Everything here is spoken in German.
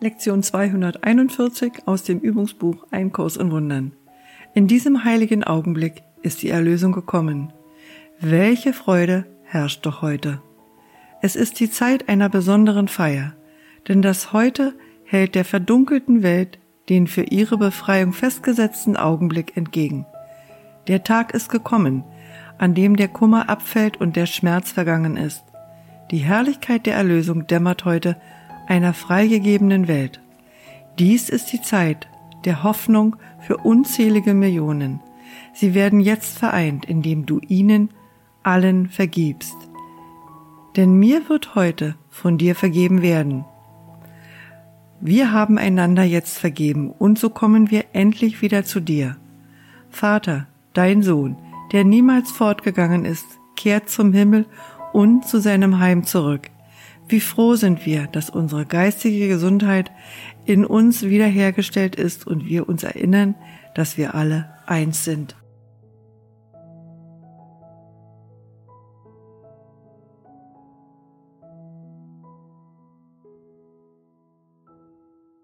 Lektion 241 aus dem Übungsbuch Ein Kurs in Wundern. In diesem heiligen Augenblick ist die Erlösung gekommen. Welche Freude herrscht doch heute. Es ist die Zeit einer besonderen Feier, denn das heute hält der verdunkelten Welt den für ihre Befreiung festgesetzten Augenblick entgegen. Der Tag ist gekommen, an dem der Kummer abfällt und der Schmerz vergangen ist. Die Herrlichkeit der Erlösung dämmert heute einer freigegebenen Welt. Dies ist die Zeit der Hoffnung für unzählige Millionen. Sie werden jetzt vereint, indem du ihnen allen vergibst. Denn mir wird heute von dir vergeben werden. Wir haben einander jetzt vergeben und so kommen wir endlich wieder zu dir. Vater, dein Sohn, der niemals fortgegangen ist, kehrt zum Himmel und zu seinem Heim zurück. Wie froh sind wir, dass unsere geistige Gesundheit in uns wiederhergestellt ist und wir uns erinnern, dass wir alle eins sind.